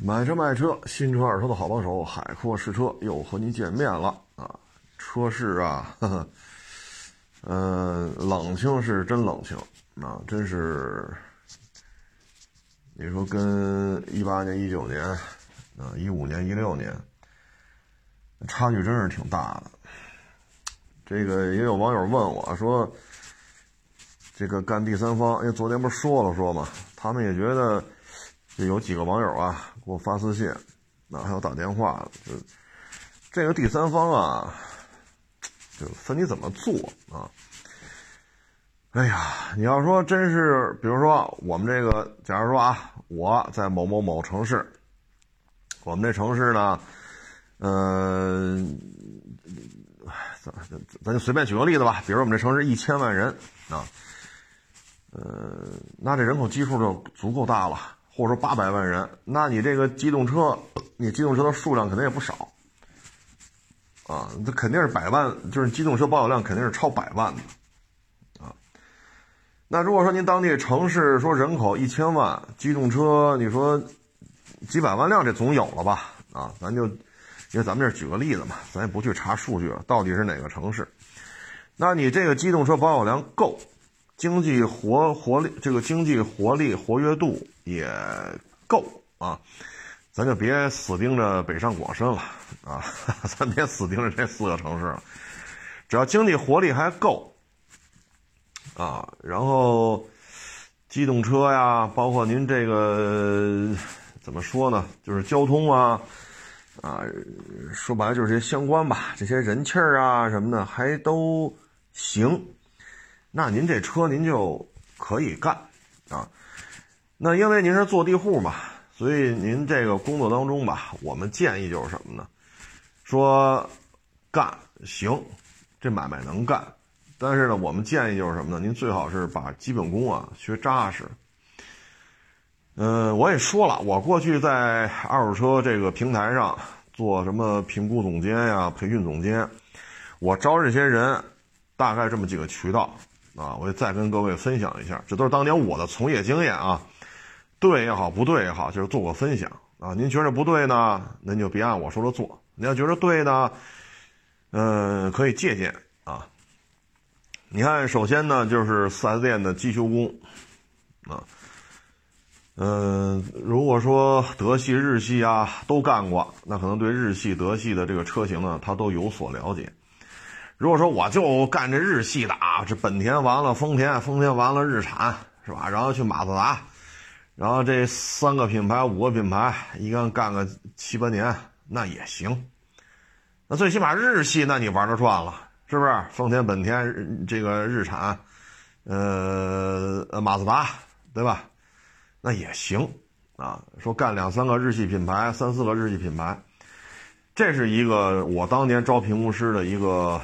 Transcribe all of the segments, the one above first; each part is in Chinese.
买车卖车，新车二手的好帮手，海阔试车又和您见面了啊！车市啊，呵呵，呃，冷清是真冷清啊，真是，你说跟一八年、一九年啊、一五年、一六年，差距真是挺大的。这个也有网友问我说，这个干第三方，因为昨天不是说了说嘛，他们也觉得。就有几个网友啊给我发私信，那还有打电话，就这个第三方啊，就分你怎么做啊。哎呀，你要说真是，比如说我们这个，假如说啊，我在某某某城市，我们这城市呢，嗯，咱咱咱就随便举个例子吧，比如我们这城市一千万人啊，呃，那这人口基数就足够大了。或者说八百万人，那你这个机动车，你机动车的数量肯定也不少，啊，这肯定是百万，就是机动车保有量肯定是超百万的，啊，那如果说您当地城市说人口一千万，机动车你说几百万辆，这总有了吧？啊，咱就因为咱们这举个例子嘛，咱也不去查数据了，到底是哪个城市？那你这个机动车保有量够？经济活活力，这个经济活力活跃度也够啊，咱就别死盯着北上广深了啊，咱别死盯着这四个城市了，只要经济活力还够啊，然后机动车呀，包括您这个怎么说呢，就是交通啊啊，说白了就是这些相关吧，这些人气儿啊什么的还都行。那您这车您就可以干啊，那因为您是坐地户嘛，所以您这个工作当中吧，我们建议就是什么呢？说干行，这买卖能干，但是呢，我们建议就是什么呢？您最好是把基本功啊学扎实。嗯，我也说了，我过去在二手车这个平台上做什么评估总监呀、培训总监，我招这些人大概这么几个渠道。啊，我也再跟各位分享一下，这都是当年我的从业经验啊，对也好，不对也好，就是做过分享啊。您觉得不对呢，您就别按我说的做；您要觉得对呢，嗯，可以借鉴啊。你看，首先呢，就是四 S 店的机修工啊，嗯，如果说德系、日系啊都干过，那可能对日系、德系的这个车型呢，他都有所了解。如果说我就干这日系的啊，这本田完了丰田，丰田完了日产，是吧？然后去马自达，然后这三个品牌、五个品牌，一干干个七八年，那也行。那最起码日系，那你玩的转了，是不是？丰田、本田，这个日产，呃，马自达，对吧？那也行啊。说干两三个日系品牌，三四个日系品牌，这是一个我当年招评估师的一个。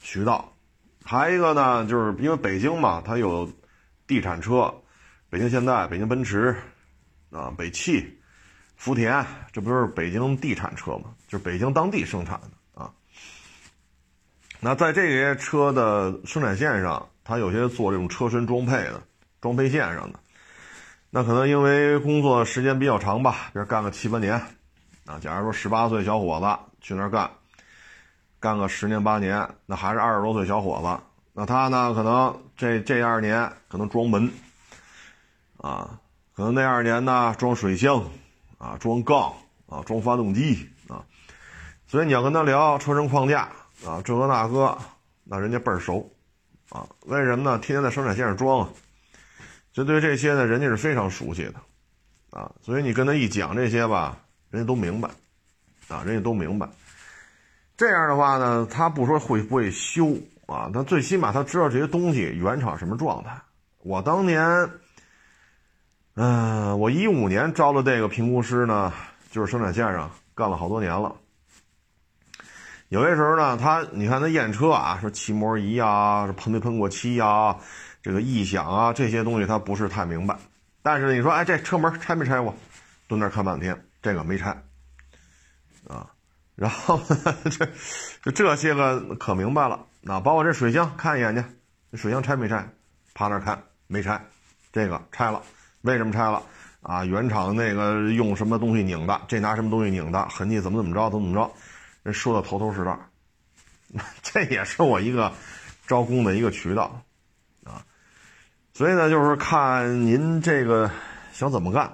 渠道，还一个呢，就是因为北京嘛，它有地产车，北京现代、北京奔驰，啊，北汽、福田，这不是北京地产车嘛？就是北京当地生产的啊。那在这些车的生产线上，它有些做这种车身装配的，装配线上的，那可能因为工作时间比较长吧，比如干个七八年，啊，假如说十八岁小伙子去那儿干。干个十年八年，那还是二十多岁小伙子。那他呢？可能这这二年可能装门，啊，可能那二年呢装水箱，啊，装杠，啊，装发动机，啊。所以你要跟他聊车身框架，啊，这个那个，那人家倍儿熟，啊，为什么呢？天天在生产线上装啊，就对这些呢，人家是非常熟悉的，啊，所以你跟他一讲这些吧，人家都明白，啊，人家都明白。这样的话呢，他不说会不会修啊，他最起码他知道这些东西原厂什么状态。我当年，嗯，我一五年招的这个评估师呢，就是生产线上干了好多年了。有些时候呢，他你看他验车啊，说漆膜仪啊，喷没喷过漆呀，这个异响啊，这些东西他不是太明白。但是你说，哎，这车门拆没拆过？蹲那看半天，这个没拆，然后这就这些个可明白了，那把我这水箱看一眼去，这水箱拆没拆？趴那看没拆，这个拆了，为什么拆了？啊，原厂那个用什么东西拧的，这拿什么东西拧的，痕迹怎么怎么着，怎么怎么着，人说的头头是道。这也是我一个招工的一个渠道啊。所以呢，就是看您这个想怎么干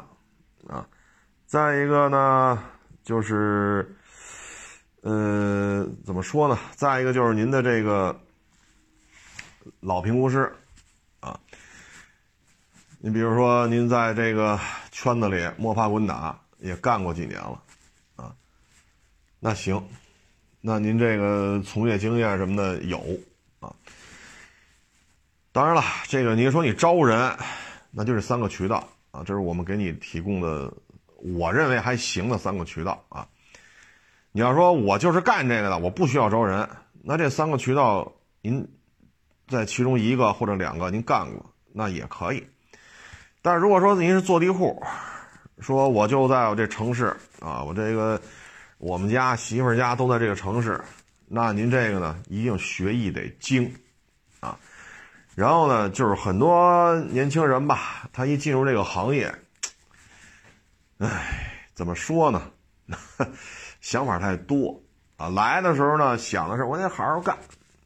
啊。再一个呢，就是呃，怎么说呢？再一个就是您的这个老评估师啊。你比如说，您在这个圈子里摸爬滚打，也干过几年了，啊，那行，那您这个从业经验什么的有啊。当然了，这个你说你招人，那就是三个渠道啊，这是我们给你提供的，我认为还行的三个渠道啊。你要说我就是干这个的，我不需要招人，那这三个渠道您在其中一个或者两个您干过，那也可以。但是如果说您是坐地户，说我就在我这城市啊，我这个我们家媳妇家都在这个城市，那您这个呢一定学艺得精啊。然后呢，就是很多年轻人吧，他一进入这个行业，唉，怎么说呢？想法太多啊。来的时候呢，想的是我得好好干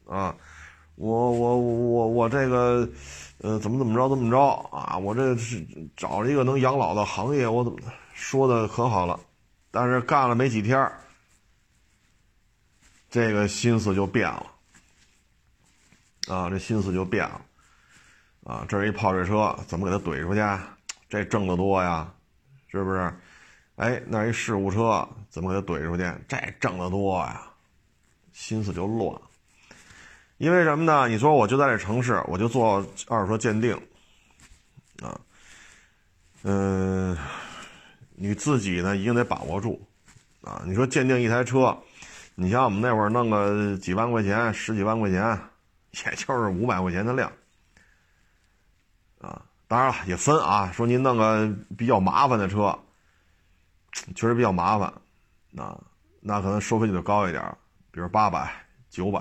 啊，我我我我这个。呃，怎么怎么着，怎么着啊？我这是找了一个能养老的行业，我怎么说的可好了？但是干了没几天，这个心思就变了啊！这心思就变了啊！这一泡水车，怎么给他怼出去？这挣得多呀，是不是？哎，那一事故车，怎么给他怼出去？这挣得多呀，心思就乱。因为什么呢？你说我就在这城市，我就做二手车鉴定，啊，嗯，你自己呢一定得把握住，啊，你说鉴定一台车，你像我们那会儿弄个几万块钱、十几万块钱，也就是五百块钱的量，啊，当然了也分啊，说您弄个比较麻烦的车，确实比较麻烦，啊，那可能收费就得高一点，比如八百、九百。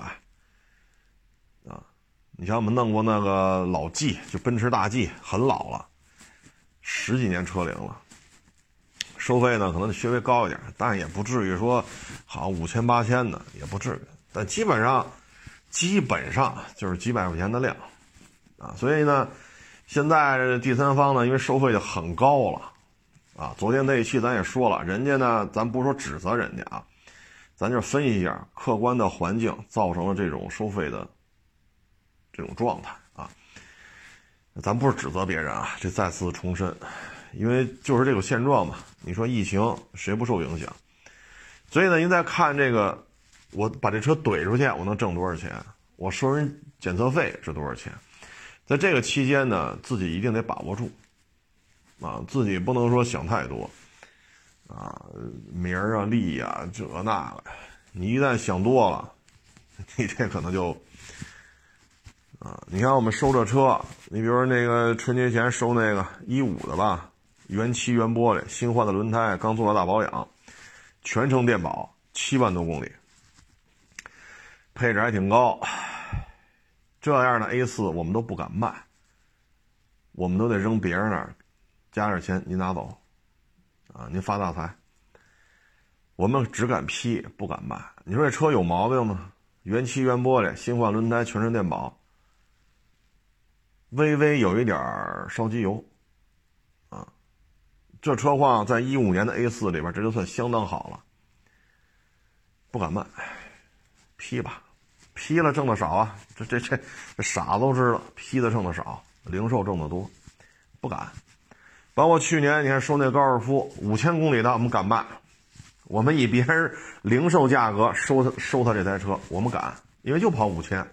啊你像我们弄过那个老 G，就奔驰大 G，很老了，十几年车龄了。收费呢，可能得稍微高一点，但也不至于说好五千八千的，也不至于。但基本上，基本上就是几百块钱的量啊。所以呢，现在第三方呢，因为收费就很高了啊。昨天那一期咱也说了，人家呢，咱不是说指责人家啊，咱就分析一下客观的环境造成了这种收费的。这种状态啊，咱不是指责别人啊，这再次重申，因为就是这个现状嘛。你说疫情谁不受影响？所以呢，您再看这个，我把这车怼出去，我能挣多少钱？我收人检测费是多少钱？在这个期间呢，自己一定得把握住啊，自己不能说想太多啊，名儿啊、利啊这那个，你一旦想多了，你这可能就。啊，你看我们收这车，你比如那个春节前收那个一五的吧，原漆原玻璃，新换的轮胎，刚做了大保养，全程电保，七万多公里，配置还挺高。这样的 A 四我们都不敢卖，我们都得扔别人那儿，加点钱您拿走，啊，您发大财。我们只敢批，不敢卖。你说这车有毛病吗？原漆原玻璃，新换轮胎，全身电保。微微有一点烧机油，啊，这车况在一五年的 A 四里边，这就算相当好了。不敢卖，批吧，批了挣的少啊。这这这傻都知道，批的挣的少，零售挣的多，不敢。包括去年你看收那高尔夫五千公里的，我们敢卖，我们以别人零售价格收他收他这台车，我们敢，因为就跑五千，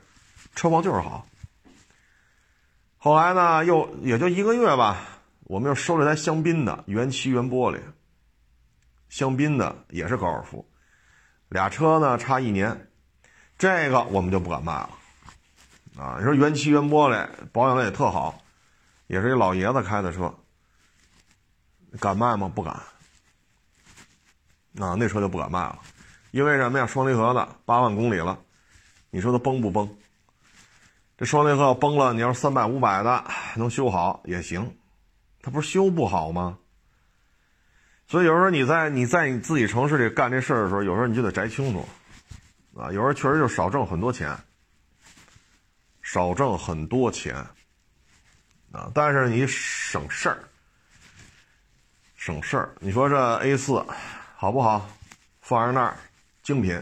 车况就是好。后来呢，又也就一个月吧，我们又收了台香槟的原漆原玻璃，香槟的也是高尔夫，俩车呢差一年，这个我们就不敢卖了，啊，你说原漆原玻璃保养的也特好，也是一老爷子开的车，敢卖吗？不敢，啊，那车就不敢卖了，因为什么呀？双离合的八万公里了，你说它崩不崩？这双离合崩了，你要三百五百的能修好也行，它不是修不好吗？所以有时候你在你在你自己城市里干这事儿的时候，有时候你就得摘清楚，啊，有时候确实就少挣很多钱，少挣很多钱，啊，但是你省事儿，省事儿。你说这 A 四好不好？放在那儿，精品，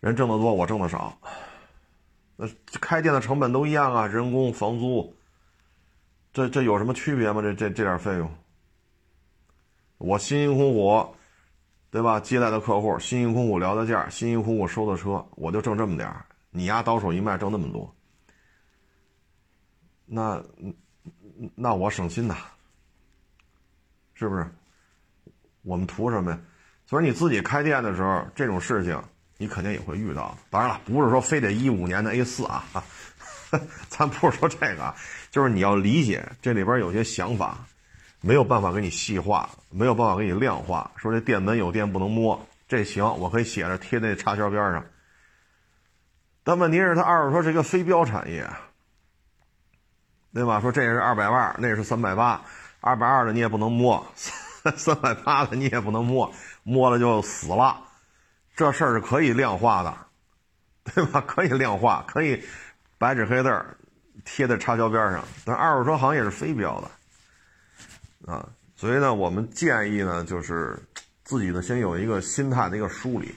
人挣得多，我挣的少，那开店的成本都一样啊，人工、房租，这这有什么区别吗？这这这点费用？我辛辛苦苦，对吧？接待的客户，辛辛苦苦聊的价，辛辛苦苦收的车，我就挣这么点。你丫倒手一卖挣那么多，那那我省心呐，是不是？我们图什么呀？所以你自己开店的时候，这种事情你肯定也会遇到。当然了，不是说非得一五年的 A 四啊，咱不是说这个，就是你要理解这里边有些想法。没有办法给你细化，没有办法给你量化。说这店门有电不能摸，这行，我可以写着贴在插销边上。但问题是，它二手车是一个非标产业，对吧？说这是二百万，那是三百八，二百二的你也不能摸，三百八的你也不能摸，摸了就死了。这事儿是可以量化的，对吧？可以量化，可以白纸黑字贴在插销边上。但二手车行业是非标的。啊，所以呢，我们建议呢，就是自己呢先有一个心态的一个梳理。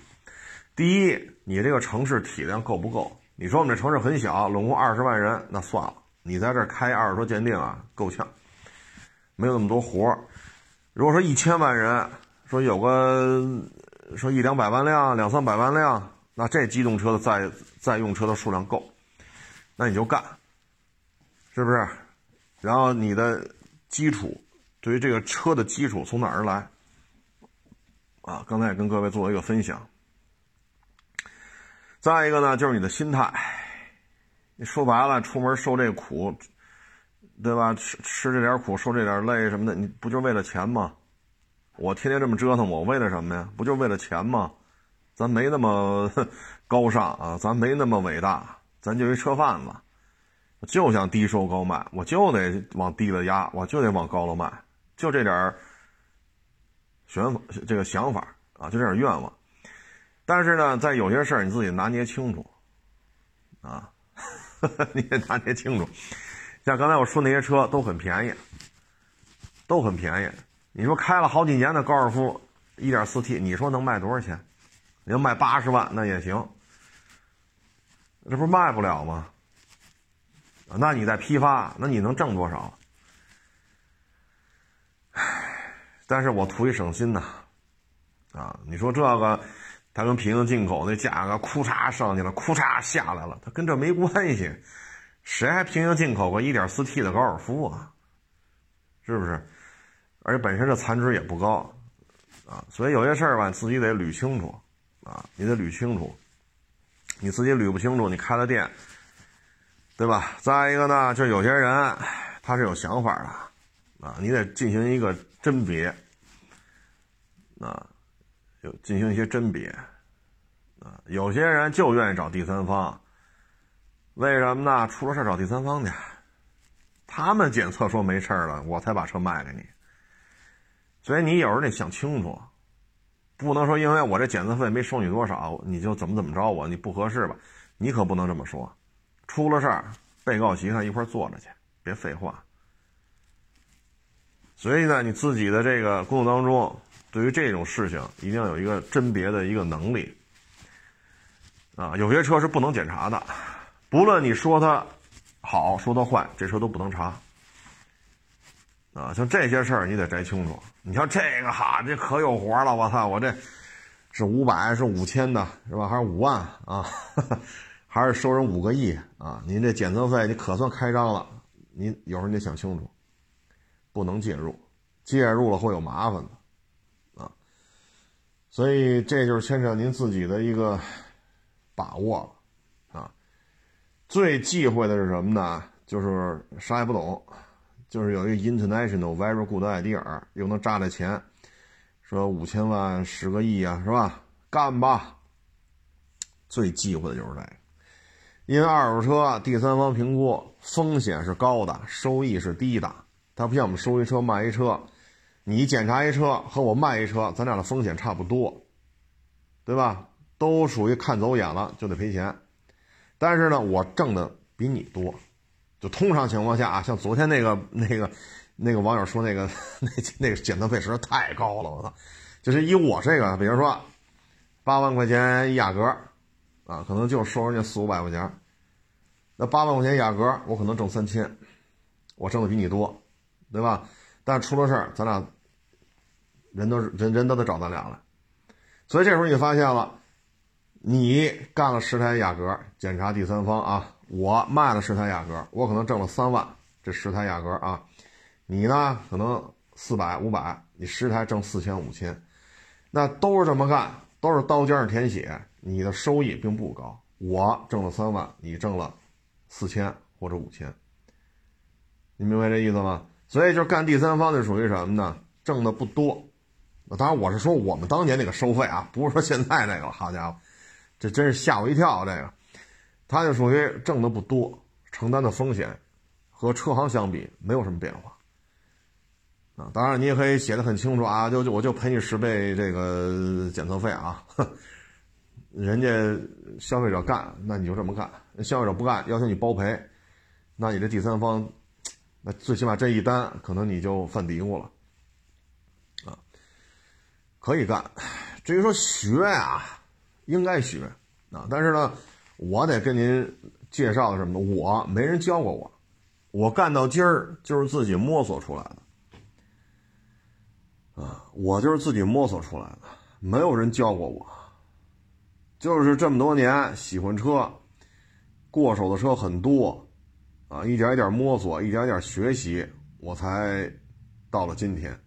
第一，你这个城市体量够不够？你说我们这城市很小，拢共二十万人，那算了，你在这开二手车鉴定啊，够呛，没有那么多活儿。如果说一千万人，说有个说一两百万辆、两三百万辆，那这机动车的载载用车的数量够，那你就干，是不是？然后你的基础。对于这个车的基础从哪儿来？啊，刚才也跟各位做了一个分享。再一个呢，就是你的心态。你说白了，出门受这苦，对吧？吃吃这点苦，受这点累什么的，你不就为了钱吗？我天天这么折腾，我为了什么呀？不就为了钱吗？咱没那么 高尚啊，咱没那么伟大，咱就一车贩子，就想低收高卖，我就得往低了压，我就得往高了卖。就这点儿法，这个想法啊，就这点愿望。但是呢，在有些事儿你自己拿捏清楚啊，你得拿捏清楚。像刚才我说那些车都很便宜，都很便宜。你说开了好几年的高尔夫 1.4T，你说能卖多少钱？你要卖八十万那也行，这不是卖不了吗？那你再批发，那你能挣多少？唉但是我图一省心呐，啊，你说这个，它跟平行进口那价格，库嚓上去了，库嚓下来了，它跟这没关系，谁还平行进口个 1.4T 的高尔夫啊？是不是？而且本身这残值也不高，啊，所以有些事儿吧，自己得捋清楚，啊，你得捋清楚，你自己捋不清楚，你开了店，对吧？再一个呢，就有些人他是有想法的，啊，你得进行一个甄别。啊，有进行一些甄别，啊，有些人就愿意找第三方，为什么呢？出了事找第三方去，他们检测说没事了，我才把车卖给你。所以你有时候得想清楚，不能说因为我这检测费没收你多少，你就怎么怎么着我，你不合适吧？你可不能这么说。出了事儿，被告席上一块坐着去，别废话。所以呢，你自己的这个工作当中。对于这种事情，一定要有一个甄别的一个能力啊！有些车是不能检查的，不论你说它好，说它坏，这车都不能查啊！像这些事儿，你得摘清楚。你像这个哈，这可有活了！我操，我这是五百，是五千的，是吧？还是五万啊？还是收人五个亿啊？您这检测费，你可算开张了。您有时候你得想清楚，不能介入，介入了会有麻烦的啊。所以这就是牵扯您自己的一个把握了！最忌讳的是什么呢？就是啥也不懂，就是有一个 international very good idea，又能扎这钱，说五千万十个亿啊，是吧？干吧！最忌讳的就是这个，因为二手车第三方评估风险是高的，收益是低的，它不像我们收一车卖一车，你检查一车和我卖一车，咱俩的风险差不多，对吧？都属于看走眼了就得赔钱。但是呢，我挣的比你多。就通常情况下啊，像昨天那个那个那个网友说那个 那那个检测费实在太高了，我操！就是以我这个，比如说八万块钱雅阁，啊，可能就收人家四五百块钱，那八万块钱雅阁，我可能挣三千，我挣的比你多，对吧？但出了事儿，咱俩人都人人都得找咱俩来，所以这时候你发现了，你干了十台雅阁，检查第三方啊。我卖了十台雅阁，我可能挣了三万，这十台雅阁啊，你呢可能四百五百，你十台挣四千五千，那都是这么干，都是刀尖上舔血，你的收益并不高。我挣了三万，你挣了四千或者五千，你明白这意思吗？所以就干第三方的属于什么呢？挣的不多。当然我是说我们当年那个收费啊，不是说现在那个。好家伙，这真是吓我一跳，这个。他就属于挣的不多，承担的风险和车行相比没有什么变化啊。当然，你也可以写的很清楚啊，就就我就赔你十倍这个检测费啊。人家消费者干，那你就这么干；消费者不干，要求你包赔，那你这第三方，那最起码这一单可能你就犯嘀咕了啊。可以干，至于说学呀，应该学啊，但是呢。我得跟您介绍什么呢？我没人教过我，我干到今儿就是自己摸索出来的，啊，我就是自己摸索出来的，没有人教过我，就是这么多年喜欢车，过手的车很多，啊，一点一点摸索，一点一点学习，我才到了今天。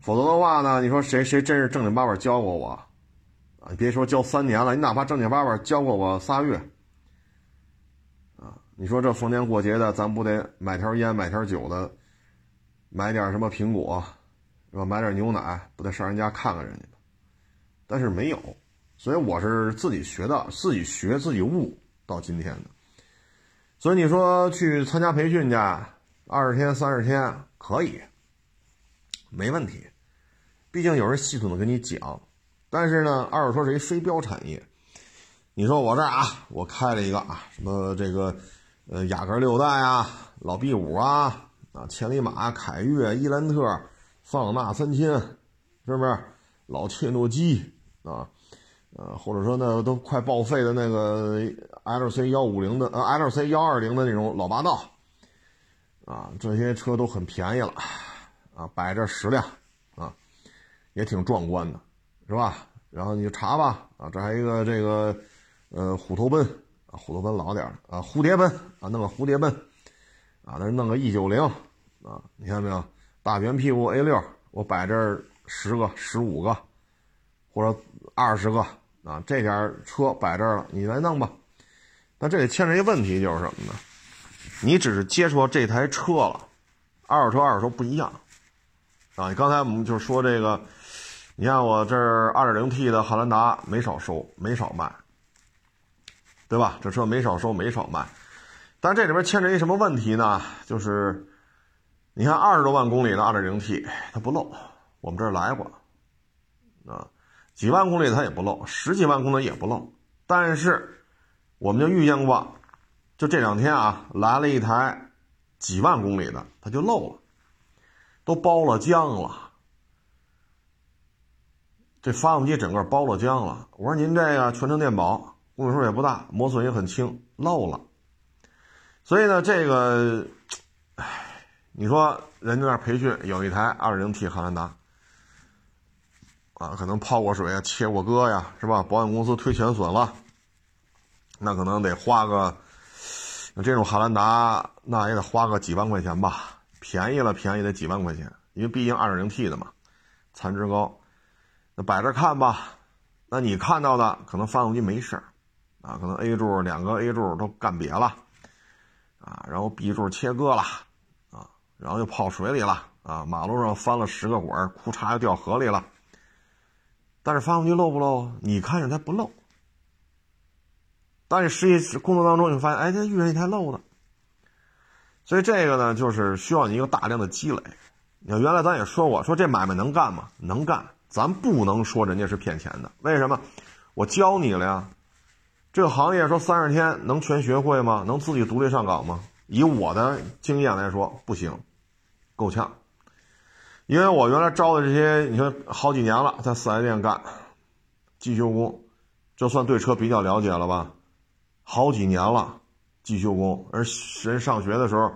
否则的话呢，你说谁谁真是正经八百教过我？你别说教三年了，你哪怕正经八百教过我仨月，啊，你说这逢年过节的，咱不得买条烟、买条酒的，买点什么苹果，是吧？买点牛奶，不得上人家看看人家吗？但是没有，所以我是自己学的，自己学自己悟到今天的。所以你说去参加培训去，二十天、三十天可以，没问题，毕竟有人系统的跟你讲。但是呢，二手车是一非标产业。你说我这儿啊，我开了一个啊，什么这个，呃，雅阁六代啊，老 B 五啊，啊，千里马、凯越、伊兰特、桑塔纳三千，是不是？老切诺基啊，呃，或者说那都快报废的那个 LC 幺五零的，呃，LC 幺二零的那种老霸道，啊，这些车都很便宜了，啊，摆这十辆，啊，也挺壮观的。是吧？然后你就查吧，啊，这还一个这个，呃，虎头奔啊，虎头奔老点啊，蝴蝶奔啊，弄个蝴蝶奔，啊，那弄个 E 九零啊，你看到没有？大圆屁股 A 六，我摆这十个、十五个，或者二十个啊，这点车摆这儿了，你来弄吧。但这里牵扯一个问题，就是什么呢？你只是接触到这台车了，二手车、二手车不一样啊。你刚才我们就是说这个。你看我这儿 2.0T 的汉兰达没少收，没少卖，对吧？这车没少收，没少卖。但这里边牵扯一什么问题呢？就是，你看二十多万公里的 2.0T 它不漏，我们这儿来过，啊，几万公里它也不漏，十几万公里也不漏。但是，我们就遇见过，就这两天啊，来了一台几万公里的，它就漏了，都包了浆了。这发动机整个包了浆了。我说您这个全程电保，公里数也不大，磨损也很轻，漏了。所以呢，这个，唉，你说人家那培训有一台 2.0T 汉兰达，啊，可能泡过水啊，切过割呀，是吧？保险公司推全损了，那可能得花个，这种汉兰达那也得花个几万块钱吧，便宜了便宜得几万块钱，因为毕竟 2.0T 的嘛，残值高。那摆着看吧，那你看到的可能发动机没事儿，啊，可能 A 柱两个 A 柱都干瘪了，啊，然后 B 柱切割了，啊，然后又泡水里了，啊，马路上翻了十个滚，裤衩又掉河里了。但是发动机漏不漏？你看着它不漏，但是实际工作当中你发现，哎，它遇上一台漏的。所以这个呢，就是需要你一个大量的积累。你看原来咱也说过，说这买卖能干吗？能干，咱不能说人家是骗钱的。为什么？我教你了呀。这个行业说三十天能全学会吗？能自己独立上岗吗？以我的经验来说，不行，够呛。因为我原来招的这些，你说好几年了，在四 S 店干机修工，就算对车比较了解了吧？好几年了，机修工，而人上学的时候，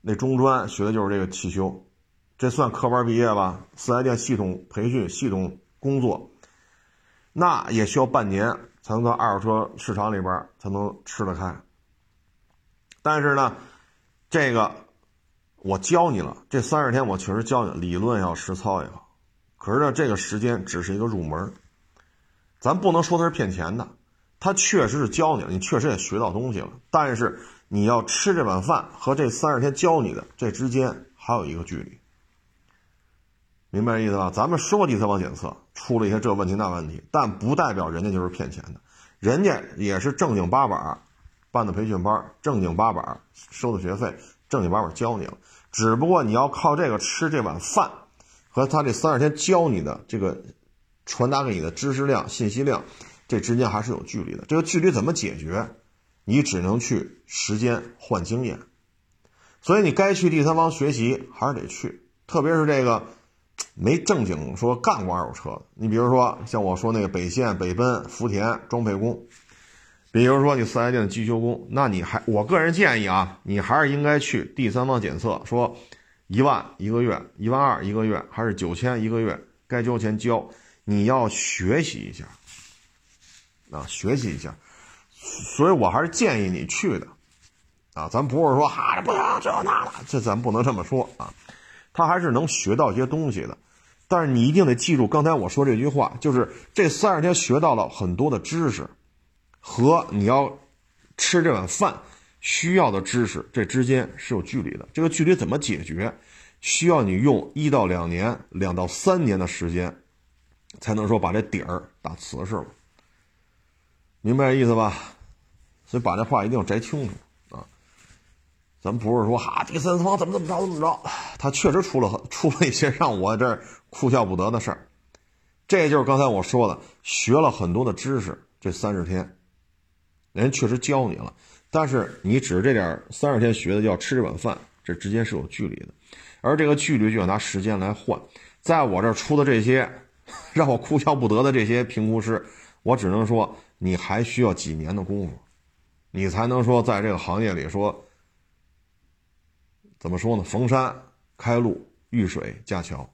那中专学的就是这个汽修，这算科班毕业吧？四 S 店系统培训、系统工作，那也需要半年。才能到二手车市场里边才能吃得开。但是呢，这个我教你了，这三十天我确实教你，理论要实操也好。可是呢，这个时间只是一个入门，咱不能说他是骗钱的，他确实是教你了，你确实也学到东西了。但是你要吃这碗饭和这三十天教你的这之间还有一个距离。明白意思吧？咱们说第三方检测出了一些这问题那问题，但不代表人家就是骗钱的，人家也是正经八百办的培训班，正经八百收的学费，正经八百教你了。只不过你要靠这个吃这碗饭，和他这三十天教你的这个传达给你的知识量、信息量，这之间还是有距离的。这个距离怎么解决？你只能去时间换经验。所以你该去第三方学习还是得去，特别是这个。没正经说干过二手车。的，你比如说像我说那个北线、北奔、福田装配工，比如说你四 S 店的机修工，那你还我个人建议啊，你还是应该去第三方检测，说一万一个月、一万二一个月，还是九千一个月，该交钱交，你要学习一下啊，学习一下，所以我还是建议你去的。啊，咱不是说哈不行这那的，这咱不能这么说啊。他还是能学到一些东西的，但是你一定得记住刚才我说这句话，就是这三十天学到了很多的知识，和你要吃这碗饭需要的知识这之间是有距离的。这个距离怎么解决？需要你用一到两年、两到三年的时间，才能说把这底儿打瓷实了。明白这意思吧？所以把这话一定要摘清楚啊。咱不是说哈第三方怎么怎么着怎么着，他确实出了出了一些让我这儿哭笑不得的事儿。这就是刚才我说的，学了很多的知识，这三十天，人确实教你了，但是你只是这点三十天学的，要吃这碗饭，这之间是有距离的，而这个距离就要拿时间来换。在我这儿出的这些 让我哭笑不得的这些评估师，我只能说，你还需要几年的功夫，你才能说在这个行业里说。怎么说呢？逢山开路，遇水架桥，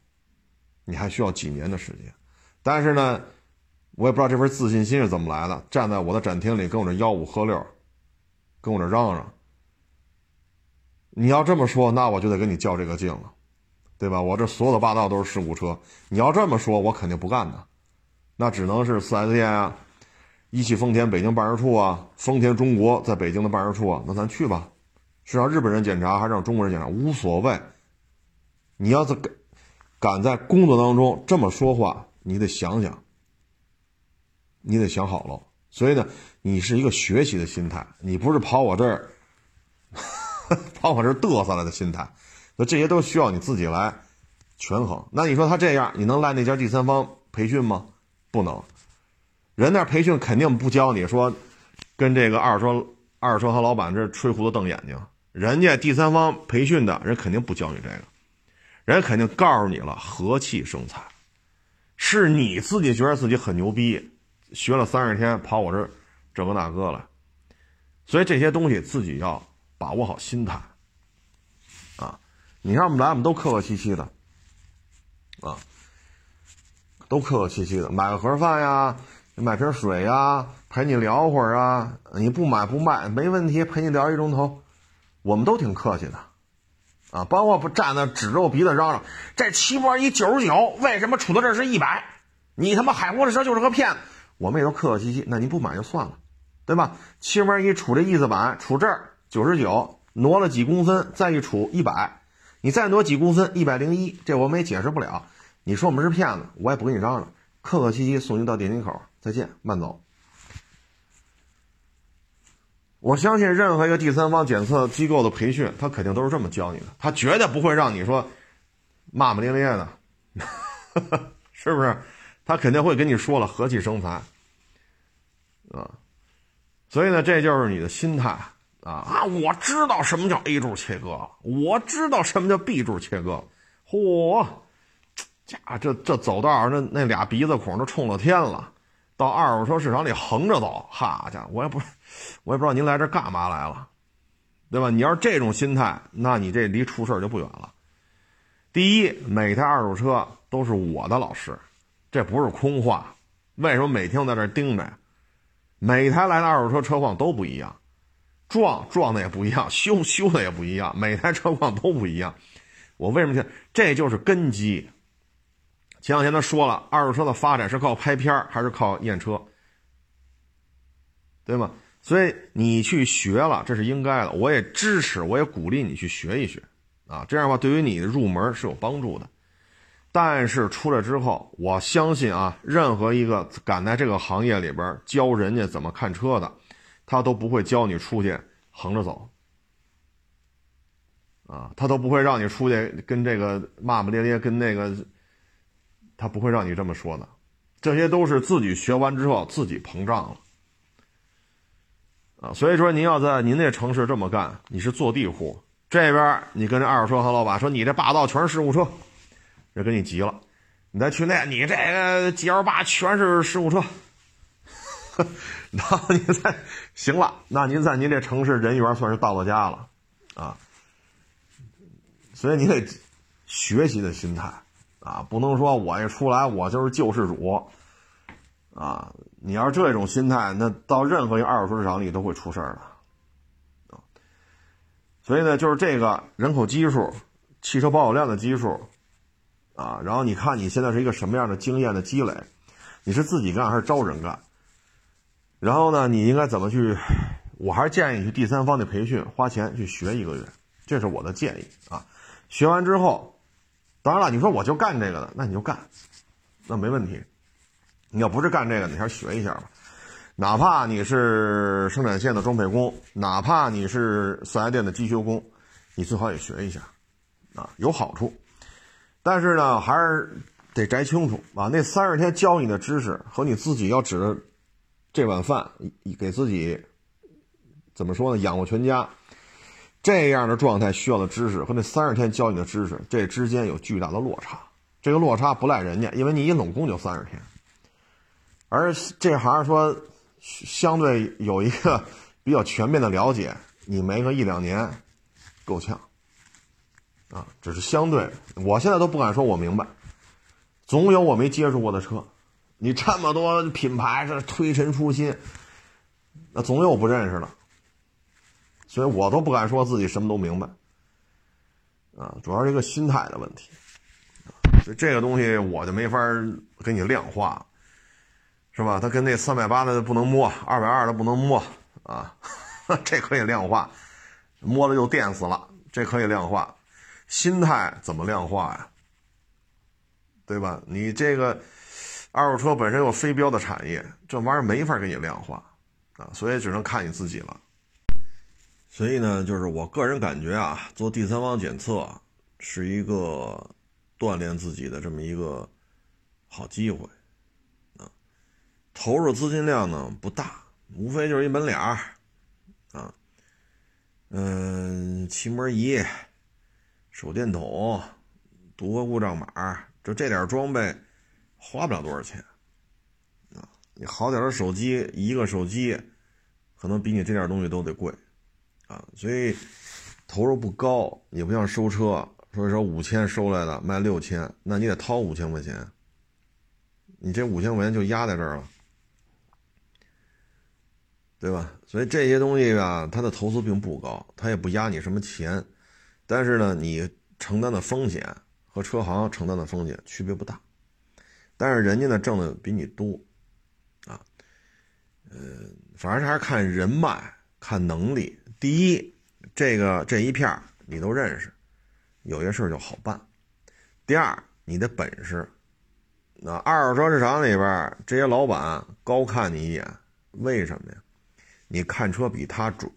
你还需要几年的时间。但是呢，我也不知道这份自信心是怎么来的。站在我的展厅里，跟我这吆五喝六，跟我这嚷嚷。你要这么说，那我就得跟你较这个劲了，对吧？我这所有的霸道都是事故车。你要这么说，我肯定不干的。那只能是四 S 店啊，一汽丰田北京办事处啊，丰田中国在北京的办事处啊，那咱去吧。是让日本人检查还是让中国人检查？无所谓。你要是敢在工作当中这么说话，你得想想，你得想好了。所以呢，你是一个学习的心态，你不是跑我这儿 跑我这儿嘚瑟了的心态。那这些都需要你自己来权衡。那你说他这样，你能赖那家第三方培训吗？不能。人那培训肯定不教你说跟这个二手车二手车行老板这吹胡子瞪眼睛。人家第三方培训的人肯定不教你这个，人家肯定告诉你了，和气生财，是你自己觉得自己很牛逼，学了三十天跑我这儿这个那个了，所以这些东西自己要把握好心态，啊，你让我们来，我们都客客气气的，啊，都客客气气的，买个盒饭呀，买瓶水呀，陪你聊会儿啊，你不买不卖没问题，陪你聊一钟头。我们都挺客气的，啊，包括不站那指着我鼻子嚷嚷，这七波一九十九，为什么出到这是一百？你他妈海货的车就是个骗子。我们也都客客气气，那您不买就算了，对吧？七波一杵这翼子板，杵这儿九十九，挪了几公分，再一杵一百，你再挪几公分，一百零一，这我们也解释不了。你说我们是骗子，我也不跟你嚷嚷，客客气气送您到电梯口，再见，慢走。我相信任何一个第三方检测机构的培训，他肯定都是这么教你的，他绝对不会让你说，骂骂咧咧的，是不是？他肯定会跟你说了和气生财，啊，所以呢，这就是你的心态啊啊！我知道什么叫 A 柱切割，我知道什么叫 B 柱切割，嚯，家这这走道那那俩鼻子孔都冲了天了，到二手车市场里横着走，哈家伙，我也不，我也不知道您来这干嘛来了。对吧？你要是这种心态，那你这离出事就不远了。第一，每台二手车都是我的老师，这不是空话。为什么每天在这盯着呀？每台来的二手车车况都不一样，撞撞的也不一样，修修的也不一样，每台车况都不一样。我为什么讲？这就是根基。前两天他说了，二手车的发展是靠拍片还是靠验车？对吗？所以你去学了，这是应该的。我也支持，我也鼓励你去学一学，啊，这样的话对于你的入门是有帮助的。但是出来之后，我相信啊，任何一个敢在这个行业里边教人家怎么看车的，他都不会教你出去横着走，啊，他都不会让你出去跟这个骂骂咧咧，跟那个，他不会让你这么说的。这些都是自己学完之后自己膨胀了。啊，所以说您要在您那城市这么干，你是坐地户。这边你跟这二手车行老板说，你这霸道全是事故车，人给你急了。你再去那，你这个 G L 八全是事故车，然后你再行了，那您在您这城市人缘算是到了家了，啊。所以你得学习的心态啊，不能说我一出来我就是救世主，啊。你要是这种心态，那到任何一个二手车市场里都会出事儿的，啊，所以呢，就是这个人口基数、汽车保有量的基数，啊，然后你看你现在是一个什么样的经验的积累，你是自己干还是招人干？然后呢，你应该怎么去？我还是建议你去第三方的培训，花钱去学一个月，这是我的建议啊。学完之后，当然了，你说我就干这个的，那你就干，那没问题。你要不是干这个，你还是学一下吧。哪怕你是生产线的装配工，哪怕你是四 S 店的机修工，你最好也学一下，啊，有好处。但是呢，还是得摘清楚啊。那三十天教你的知识和你自己要指着这碗饭给自己怎么说呢？养活全家这样的状态需要的知识和那三十天教你的知识，这之间有巨大的落差。这个落差不赖人家，因为你一拢共就三十天。而这行说，相对有一个 比较全面的了解，你没个一两年，够呛，啊，只是相对。我现在都不敢说我明白，总有我没接触过的车。你这么多品牌是推陈出新，那总有不认识的，所以我都不敢说自己什么都明白，啊，主要是一个心态的问题，所以这个东西我就没法给你量化。是吧？它跟那三百八的不能摸，二百二的不能摸啊，这可以量化，摸了就电死了，这可以量化。心态怎么量化呀？对吧？你这个二手车本身有非标的产业，这玩意儿没法给你量化啊，所以只能看你自己了。所以呢，就是我个人感觉啊，做第三方检测是一个锻炼自己的这么一个好机会啊。投入资金量呢不大，无非就是一门脸儿，啊，嗯，气膜仪、手电筒、读个故障码，就这点装备，花不了多少钱，啊，你好点的手机，一个手机，可能比你这点东西都得贵，啊，所以投入不高，也不像收车，所以说五千收来的卖六千，那你得掏五千块钱，你这五千块钱就压在这儿了。对吧？所以这些东西啊，它的投资并不高，它也不压你什么钱，但是呢，你承担的风险和车行承担的风险区别不大，但是人家呢挣的比你多，啊，呃，反正还是看人脉、看能力。第一，这个这一片你都认识，有些事就好办；第二，你的本事。那二手车市场里边这些老板高看你一眼，为什么呀？你看车比他准，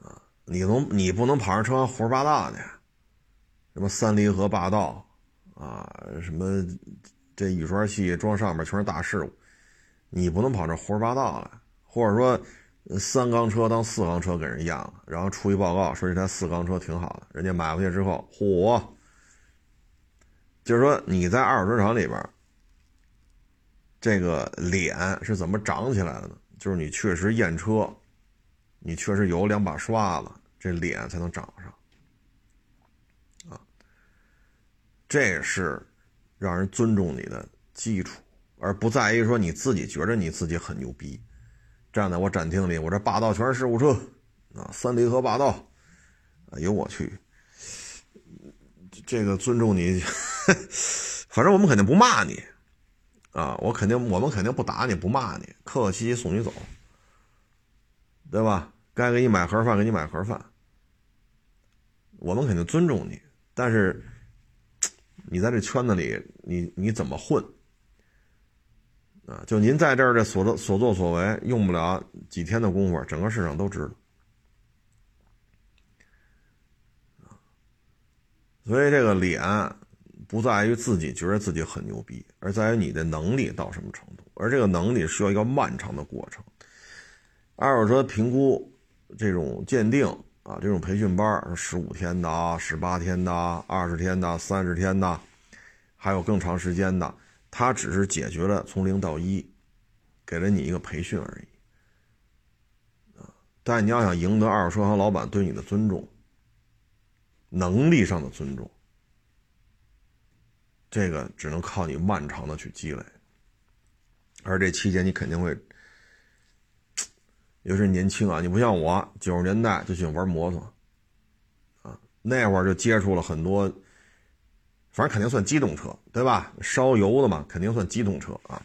啊，你能你不能跑上车胡说八道去，什么三离合霸道啊，什么这雨刷器装上面全是大事故，你不能跑这胡说八道来，或者说三缸车当四缸车给人验了，然后出一报告说这台四缸车挺好的，人家买回去之后，嚯，就是说你在二手车厂里边。这个脸是怎么长起来的呢？就是你确实验车，你确实有两把刷子，这脸才能长上。啊，这是让人尊重你的基础，而不在于说你自己觉得你自己很牛逼。站在我展厅里，我这霸道全是事故车啊，三离合霸道，哎呦我去，这个尊重你，反正我们肯定不骂你。啊，我肯定，我们肯定不打你不骂你，客客气气送你走，对吧？该给你买盒饭，给你买盒饭。我们肯定尊重你，但是 你在这圈子里，你你怎么混？啊，就您在这儿的所作所作所为，用不了几天的功夫，整个市场都知道。所以这个脸。不在于自己觉得自己很牛逼，而在于你的能力到什么程度。而这个能力需要一个漫长的过程。二手车评估这种鉴定啊，这种培训班是十五天的啊，十八天的，二十天的，三十天的，还有更长时间的。他只是解决了从零到一，给了你一个培训而已啊。但你要想赢得二手车行老板对你的尊重，能力上的尊重。这个只能靠你漫长的去积累，而这期间你肯定会，尤其是年轻啊，你不像我九十年代就喜欢玩摩托，啊，那会儿就接触了很多，反正肯定算机动车，对吧？烧油的嘛，肯定算机动车啊，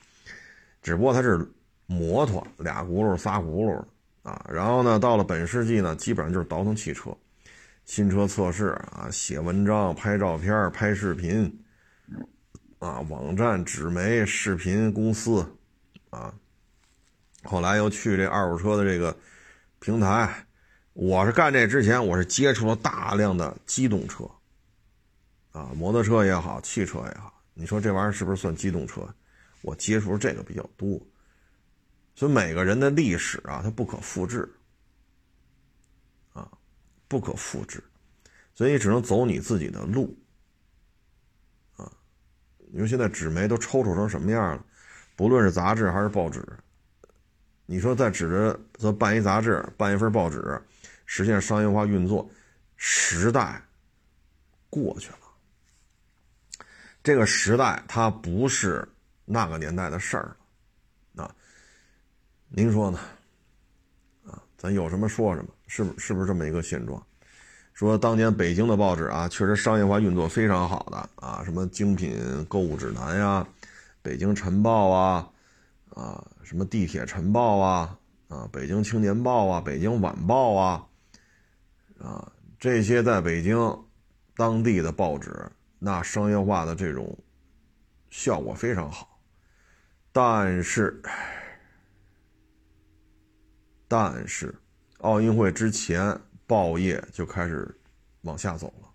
只不过它是摩托，俩轱辘仨轱辘啊。然后呢，到了本世纪呢，基本上就是倒腾汽车，新车测试啊，写文章、拍照片、拍视频。啊，网站、纸媒、视频公司，啊，后来又去这二手车的这个平台。我是干这之前，我是接触了大量的机动车，啊，摩托车也好，汽车也好。你说这玩意儿是不是算机动车？我接触这个比较多。所以每个人的历史啊，它不可复制，啊，不可复制，所以只能走你自己的路。啊你说现在纸媒都抽抽成什么样了？不论是杂志还是报纸，你说在纸着则办一杂志，办一份报纸，实现商业化运作，时代过去了。这个时代它不是那个年代的事儿了。啊，您说呢？啊，咱有什么说什么，是是不是这么一个现状？说当年北京的报纸啊，确实商业化运作非常好的啊，什么精品购物指南呀，北京晨报啊，啊，什么地铁晨报啊，啊，北京青年报啊，北京晚报啊，啊，这些在北京当地的报纸，那商业化的这种效果非常好，但是，但是奥运会之前。报业就开始往下走了。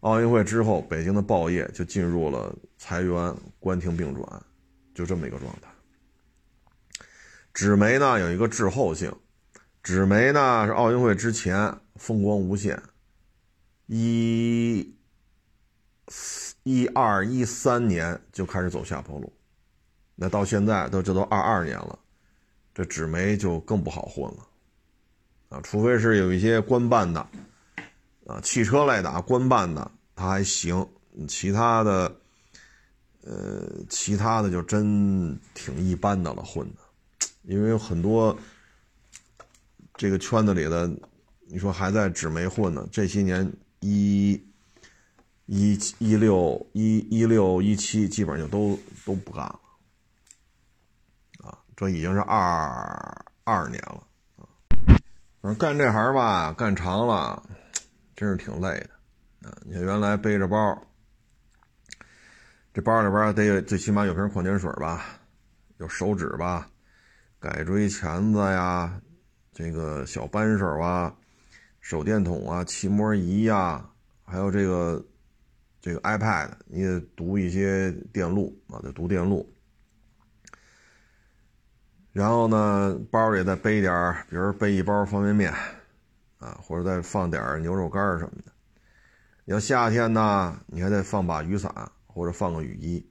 奥运会之后，北京的报业就进入了裁员、关停并转，就这么一个状态。纸媒呢有一个滞后性，纸媒呢是奥运会之前风光无限，一一二一三年就开始走下坡路，那到现在都这都二二年了，这纸媒就更不好混了。啊，除非是有一些官办的，啊，汽车类的啊，官办的，它还行。其他的，呃，其他的就真挺一般的了，混的。因为有很多这个圈子里的，你说还在纸媒混呢，这些年一、一、一六、一、一六、一七，基本上就都都不干了。啊，这已经是二二年了啊。反正干这行吧，干长了，真是挺累的啊！你看原来背着包，这包里边得最起码有瓶矿泉水吧，有手纸吧，改锥钳子呀，这个小扳手啊，手电筒啊，气膜仪呀，还有这个这个 iPad，你得读一些电路啊，得读电路。然后呢，包里再背点，比如背一包方便面，啊，或者再放点牛肉干什么的。要夏天呢，你还得放把雨伞或者放个雨衣。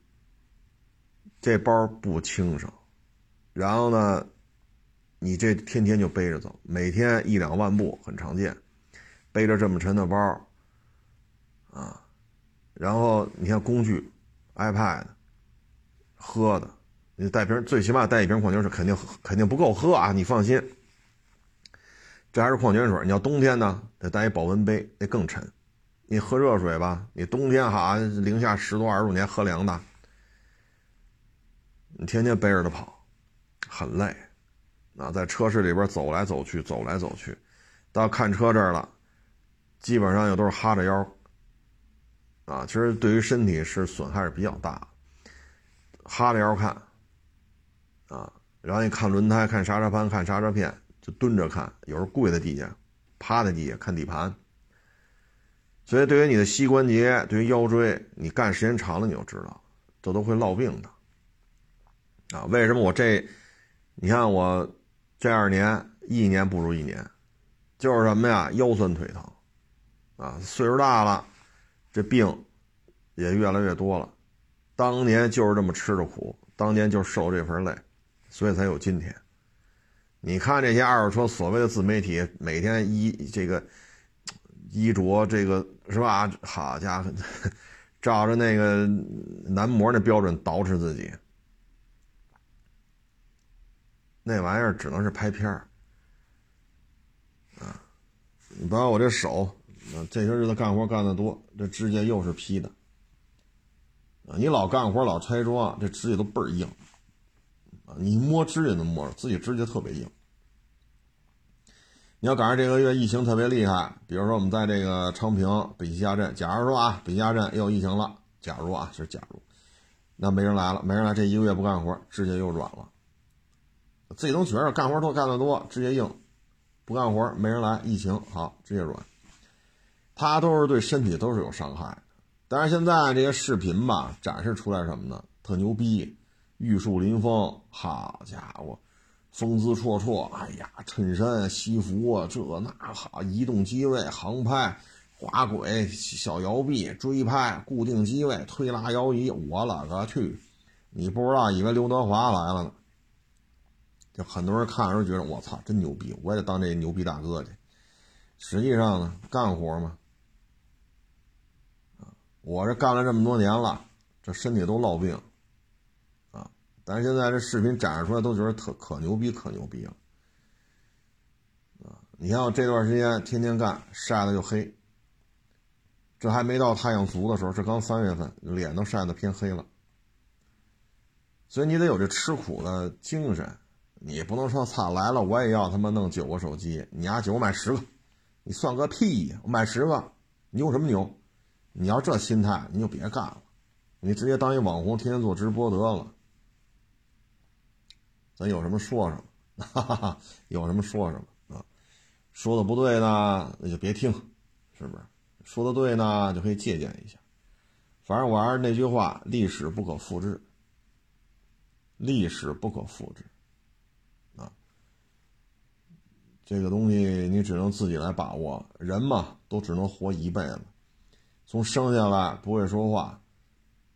这包不轻省，然后呢，你这天天就背着走，每天一两万步很常见，背着这么沉的包，啊，然后你看工具，iPad，喝的。你带瓶，最起码带一瓶矿泉水，肯定肯定不够喝啊！你放心，这还是矿泉水。你要冬天呢，得带一保温杯，那更沉。你喝热水吧，你冬天哈零下十多二十度，你还喝凉的，你天天背着它跑，很累。啊，在车室里边走来走去，走来走去，到看车这儿了，基本上又都是哈着腰。啊，其实对于身体是损害是比较大，哈着腰看。啊，然后你看轮胎、看刹车盘、看刹车片，就蹲着看，有时候跪在地下，趴在地下看底盘。所以，对于你的膝关节、对于腰椎，你干时间长了，你就知道，这都会落病的。啊，为什么我这，你看我这二年一年不如一年，就是什么呀，腰酸腿疼，啊，岁数大了，这病也越来越多了。当年就是这么吃的苦，当年就受这份累。所以才有今天。你看这些二手车所谓的自媒体，每天衣这个衣着这个是吧？好家伙，照着那个男模那标准捯饬自己，那玩意儿只能是拍片儿啊！你把我这手，啊，这些日子干活干的多，这指甲又是劈的啊！你老干活老拆装，这指甲都倍儿硬。你摸指甲能摸着，自己指甲特别硬。你要赶上这个月疫情特别厉害，比如说我们在这个昌平北溪下镇，假如说啊，北溪下镇又疫情了，假如啊，是假如，那没人来了，没人来，这一个月不干活，指甲又软了。自己都觉着干活多干得多，指甲硬，不干活没人来，疫情好，指甲软。它都是对身体都是有伤害的。但是现在这些视频吧，展示出来什么呢？特牛逼。玉树临风，好家伙，风姿绰绰，哎呀，衬衫、西服啊，这那好，移动机位、航拍、滑轨、小摇臂、追拍、固定机位、推拉摇移，我了个去！你不知道，以为刘德华来了呢。就很多人看的时候觉得，我操，真牛逼，我也得当这牛逼大哥去。实际上呢，干活嘛，我这干了这么多年了，这身体都落病。啊但是现在这视频展示出来都觉得特可牛逼，可牛逼了，啊！你看我这段时间天天干，晒的就黑。这还没到太阳足的时候，这刚三月份，脸都晒得偏黑了。所以你得有这吃苦的精神，你不能说操来了我也要他妈弄九个手机，你丫九买十个，你算个屁呀！我买十个，牛什么牛？你要这心态，你就别干了，你直接当一网红，天天做直播得了。咱有什么说什么，哈哈哈，有什么说什么啊？说的不对呢，那就别听，是不是？说的对呢，就可以借鉴一下。反正我还是那句话，历史不可复制，历史不可复制，啊，这个东西你只能自己来把握。人嘛，都只能活一辈子，从生下来不会说话，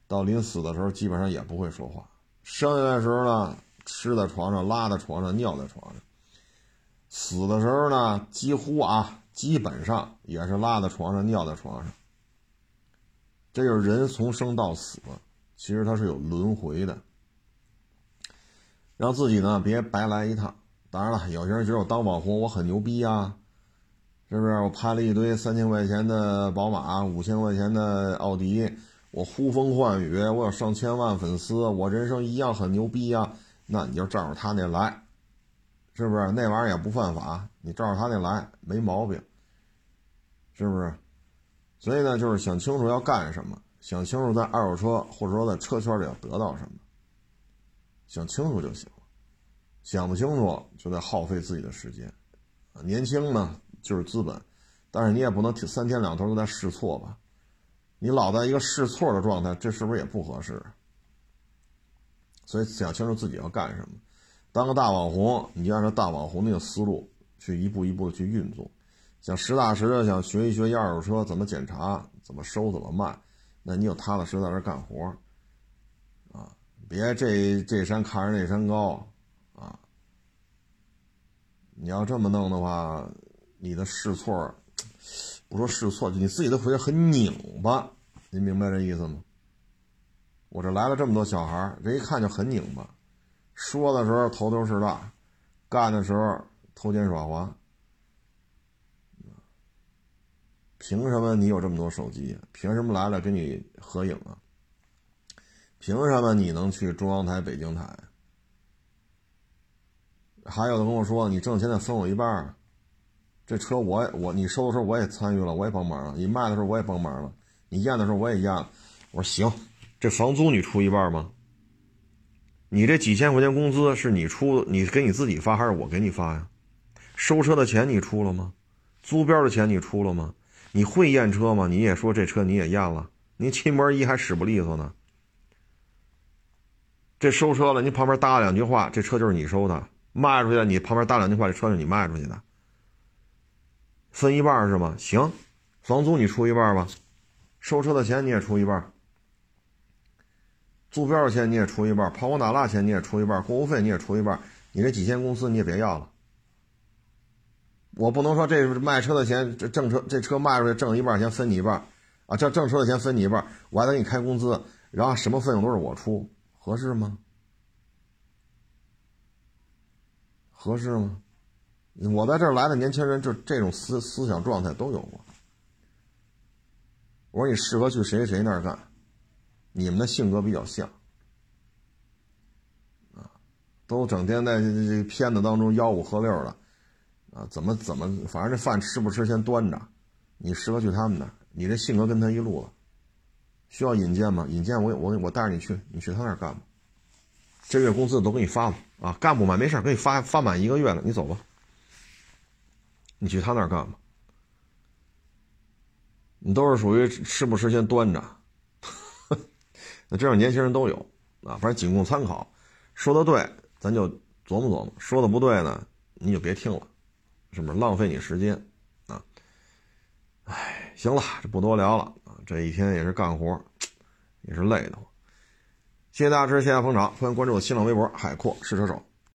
到临死的时候基本上也不会说话。生下来的时候呢？吃在床上，拉在床上，尿在床上。死的时候呢，几乎啊，基本上也是拉在床上，尿在床上。这就是人从生到死，其实它是有轮回的。让自己呢别白来一趟。当然了，有些人觉得我当网红我很牛逼啊，是不是？我拍了一堆三千块钱的宝马，五千块钱的奥迪，我呼风唤雨，我有上千万粉丝，我人生一样很牛逼啊。那你就照着他那来，是不是？那玩意儿也不犯法，你照着他那来没毛病，是不是？所以呢，就是想清楚要干什么，想清楚在二手车或者说在车圈里要得到什么，想清楚就行了。想不清楚就得耗费自己的时间。年轻呢就是资本，但是你也不能三天两头都在试错吧？你老在一个试错的状态，这是不是也不合适？所以想清楚自己要干什么。当个大网红，你就按照大网红那个思路去一步一步的去运作。想实打实的想学一学一二手车怎么检查、怎么收、怎么卖，那你就踏踏实实在这干活啊！别这这山看着那山高啊！你要这么弄的话，你的试错，不说试错，你自己都会很拧巴。您明白这意思吗？我这来了这么多小孩，这一看就很拧巴。说的时候头头是道，干的时候偷奸耍滑。凭什么你有这么多手机？凭什么来了跟你合影啊？凭什么你能去中央台、北京台？还有的跟我说，你挣钱得分我一半这车我我你收的时候我也参与了，我也帮忙了。你卖的时候我也帮忙了，你验的时候我也验了。我说行，这房租你出一半吗？你这几千块钱工资是你出，你给你自己发还是我给你发呀？收车的钱你出了吗？租标的钱你出了吗？你会验车吗？你也说这车你也验了，您七模一还使不利索呢。这收车了，你旁边搭两句话，这车就是你收的；卖出去了，你旁边搭两句话，这车就是你卖出去的。分一半是吗？行，房租你出一半吧，收车的钱你也出一半。租标的钱你也出一半，跑光打蜡钱你也出一半，过户费你也出一半，你这几千公司你也别要了。我不能说这卖车的钱，这挣车这车卖出去挣一半钱分你一半，啊，这挣车的钱分你一半，我还得给你开工资，然后什么费用都是我出，合适吗？合适吗？我在这儿来的年轻人就这种思思想状态都有过。我说你适合去谁谁那儿干。你们的性格比较像，啊，都整天在这这片子当中吆五喝六的，啊，怎么怎么，反正这饭吃不吃先端着，你适合去他们那儿，你这性格跟他一路子，需要引荐吗？引荐我我我带着你去，你去他那儿干吧，这月工资都给你发了啊，干不满没事给你发发满一个月了，你走吧，你去他那儿干吧，你都是属于吃不吃先端着。那这样年轻人都有啊，反正仅供参考。说的对，咱就琢磨琢磨；说的不对呢，你就别听了，是不是浪费你时间啊？哎，行了，这不多聊了啊。这一天也是干活，也是累的慌。谢谢大家支持，谢谢捧场，欢迎关注我新浪微博“海阔试车手”。